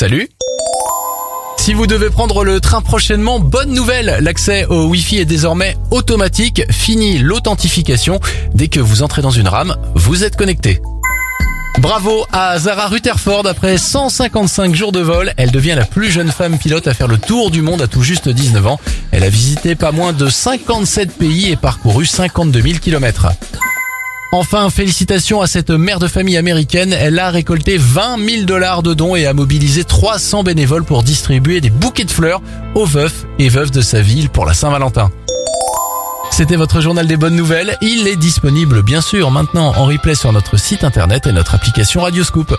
Salut si vous devez prendre le train prochainement, bonne nouvelle, l'accès au Wi-Fi est désormais automatique, fini l'authentification. Dès que vous entrez dans une rame, vous êtes connecté. Bravo à Zara Rutherford, après 155 jours de vol, elle devient la plus jeune femme pilote à faire le tour du monde à tout juste 19 ans. Elle a visité pas moins de 57 pays et parcouru 52 000 kilomètres. Enfin, félicitations à cette mère de famille américaine. Elle a récolté 20 000 dollars de dons et a mobilisé 300 bénévoles pour distribuer des bouquets de fleurs aux veufs et veuves de sa ville pour la Saint-Valentin. C'était votre journal des bonnes nouvelles. Il est disponible bien sûr maintenant en replay sur notre site internet et notre application Radioscoop.